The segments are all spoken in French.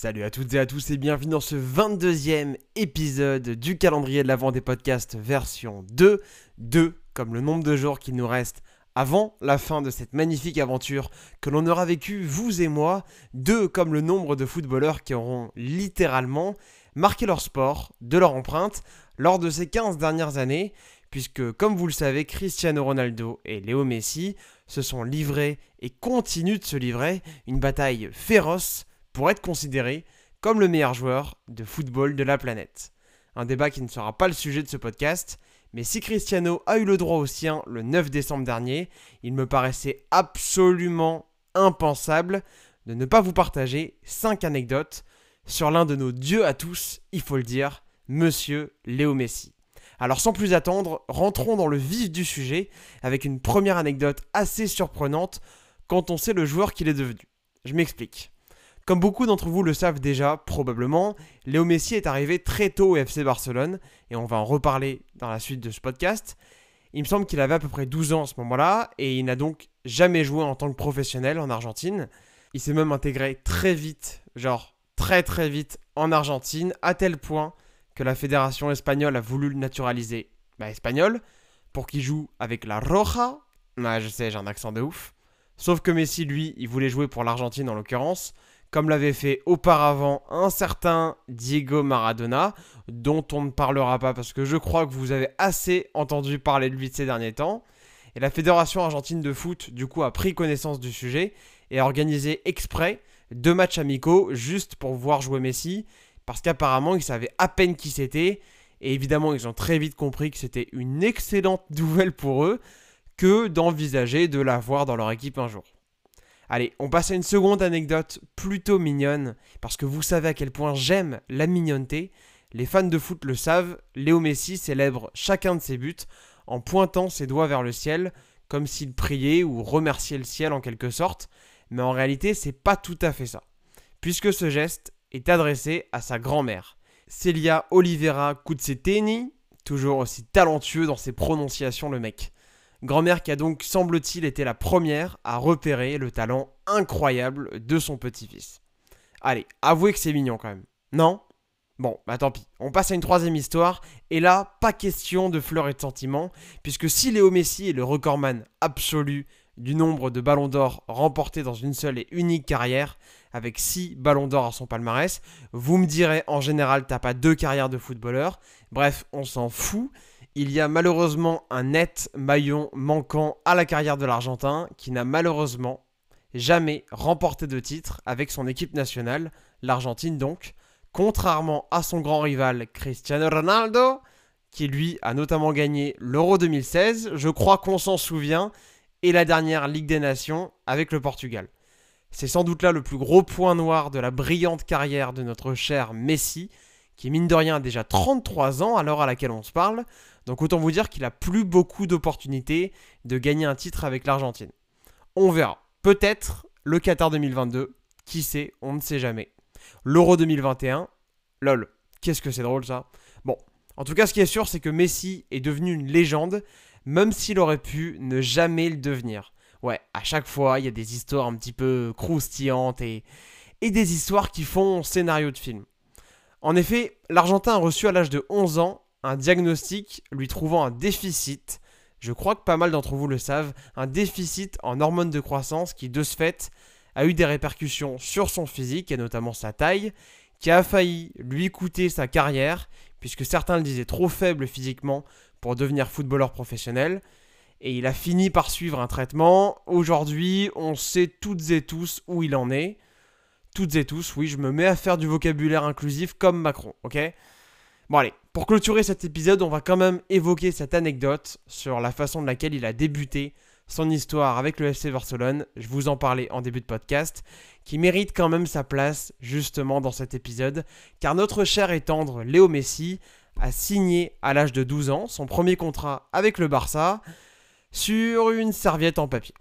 Salut à toutes et à tous et bienvenue dans ce 22e épisode du calendrier de l'avant des podcasts version 2. 2 comme le nombre de jours qu'il nous reste avant la fin de cette magnifique aventure que l'on aura vécue, vous et moi. 2 comme le nombre de footballeurs qui auront littéralement marqué leur sport, de leur empreinte, lors de ces 15 dernières années, puisque comme vous le savez, Cristiano Ronaldo et Léo Messi se sont livrés et continuent de se livrer une bataille féroce pour être considéré comme le meilleur joueur de football de la planète. Un débat qui ne sera pas le sujet de ce podcast, mais si Cristiano a eu le droit au sien le 9 décembre dernier, il me paraissait absolument impensable de ne pas vous partager 5 anecdotes sur l'un de nos dieux à tous, il faut le dire, Monsieur Léo Messi. Alors sans plus attendre, rentrons dans le vif du sujet avec une première anecdote assez surprenante quand on sait le joueur qu'il est devenu. Je m'explique. Comme beaucoup d'entre vous le savent déjà, probablement, Léo Messi est arrivé très tôt au FC Barcelone, et on va en reparler dans la suite de ce podcast. Il me semble qu'il avait à peu près 12 ans à ce moment-là, et il n'a donc jamais joué en tant que professionnel en Argentine. Il s'est même intégré très vite, genre très très vite en Argentine, à tel point que la fédération espagnole a voulu le naturaliser bah, espagnol, pour qu'il joue avec la Roja. Ah, je sais, j'ai un accent de ouf. Sauf que Messi, lui, il voulait jouer pour l'Argentine en l'occurrence, comme l'avait fait auparavant un certain Diego Maradona, dont on ne parlera pas parce que je crois que vous avez assez entendu parler de lui de ces derniers temps. Et la Fédération argentine de foot, du coup, a pris connaissance du sujet et a organisé exprès deux matchs amicaux juste pour voir jouer Messi, parce qu'apparemment ils savaient à peine qui c'était, et évidemment ils ont très vite compris que c'était une excellente nouvelle pour eux que d'envisager de l'avoir dans leur équipe un jour. Allez, on passe à une seconde anecdote plutôt mignonne, parce que vous savez à quel point j'aime la mignonneté. Les fans de foot le savent, Léo Messi célèbre chacun de ses buts en pointant ses doigts vers le ciel, comme s'il priait ou remerciait le ciel en quelque sorte, mais en réalité c'est pas tout à fait ça, puisque ce geste est adressé à sa grand-mère, Celia Oliveira Kutseteni, toujours aussi talentueux dans ses prononciations le mec. Grand-mère qui a donc, semble-t-il, été la première à repérer le talent incroyable de son petit-fils. Allez, avouez que c'est mignon quand même. Non? Bon, bah tant pis. On passe à une troisième histoire. Et là, pas question de fleurs et de sentiments, puisque si Léo Messi est le recordman absolu du nombre de ballons d'or remportés dans une seule et unique carrière, avec 6 ballons d'or à son palmarès, vous me direz en général t'as pas deux carrières de footballeur. Bref, on s'en fout il y a malheureusement un net maillon manquant à la carrière de l'Argentin qui n'a malheureusement jamais remporté de titre avec son équipe nationale, l'Argentine donc, contrairement à son grand rival Cristiano Ronaldo, qui lui a notamment gagné l'Euro 2016, je crois qu'on s'en souvient, et la dernière Ligue des Nations avec le Portugal. C'est sans doute là le plus gros point noir de la brillante carrière de notre cher Messi, qui mine de rien a déjà 33 ans à l'heure à laquelle on se parle, donc autant vous dire qu'il a plus beaucoup d'opportunités de gagner un titre avec l'Argentine. On verra. Peut-être le Qatar 2022, qui sait, on ne sait jamais. L'Euro 2021, lol, qu'est-ce que c'est drôle ça? Bon, en tout cas ce qui est sûr c'est que Messi est devenu une légende, même s'il aurait pu ne jamais le devenir. Ouais, à chaque fois il y a des histoires un petit peu croustillantes et, et des histoires qui font scénario de film. En effet, l'Argentin a reçu à l'âge de 11 ans un diagnostic lui trouvant un déficit, je crois que pas mal d'entre vous le savent, un déficit en hormones de croissance qui de ce fait a eu des répercussions sur son physique et notamment sa taille, qui a failli lui coûter sa carrière, puisque certains le disaient trop faible physiquement pour devenir footballeur professionnel, et il a fini par suivre un traitement. Aujourd'hui, on sait toutes et tous où il en est. Toutes et tous, oui, je me mets à faire du vocabulaire inclusif comme Macron, ok? Bon allez, pour clôturer cet épisode, on va quand même évoquer cette anecdote sur la façon de laquelle il a débuté son histoire avec le FC Barcelone. Je vous en parlais en début de podcast, qui mérite quand même sa place justement dans cet épisode, car notre cher et tendre Léo Messi a signé à l'âge de 12 ans son premier contrat avec le Barça sur une serviette en papier.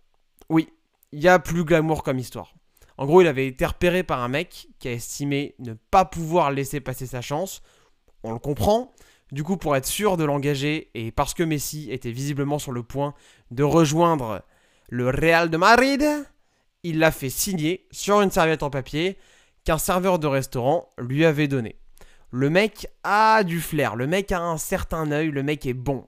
Oui, il y a plus glamour comme histoire. En gros, il avait été repéré par un mec qui a estimé ne pas pouvoir laisser passer sa chance on le comprend. Du coup, pour être sûr de l'engager, et parce que Messi était visiblement sur le point de rejoindre le Real de Madrid, il l'a fait signer sur une serviette en papier qu'un serveur de restaurant lui avait donné. Le mec a du flair, le mec a un certain œil, le mec est bon.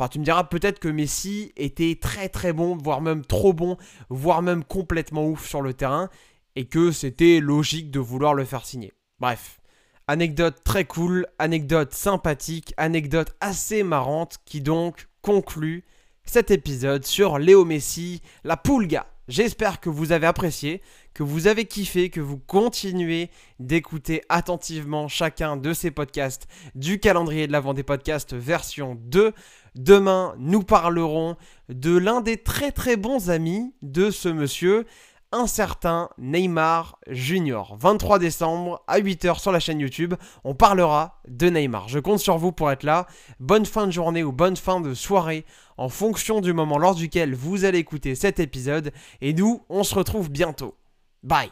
Enfin, tu me diras peut-être que Messi était très très bon, voire même trop bon, voire même complètement ouf sur le terrain, et que c'était logique de vouloir le faire signer. Bref, anecdote très cool, anecdote sympathique, anecdote assez marrante qui donc conclut cet épisode sur Léo Messi, la Pulga. J'espère que vous avez apprécié, que vous avez kiffé, que vous continuez d'écouter attentivement chacun de ces podcasts du calendrier de l'avant des podcasts version 2. Demain, nous parlerons de l'un des très très bons amis de ce monsieur, un certain Neymar Junior. 23 décembre à 8h sur la chaîne YouTube, on parlera de Neymar. Je compte sur vous pour être là. Bonne fin de journée ou bonne fin de soirée en fonction du moment lors duquel vous allez écouter cet épisode. Et nous, on se retrouve bientôt. Bye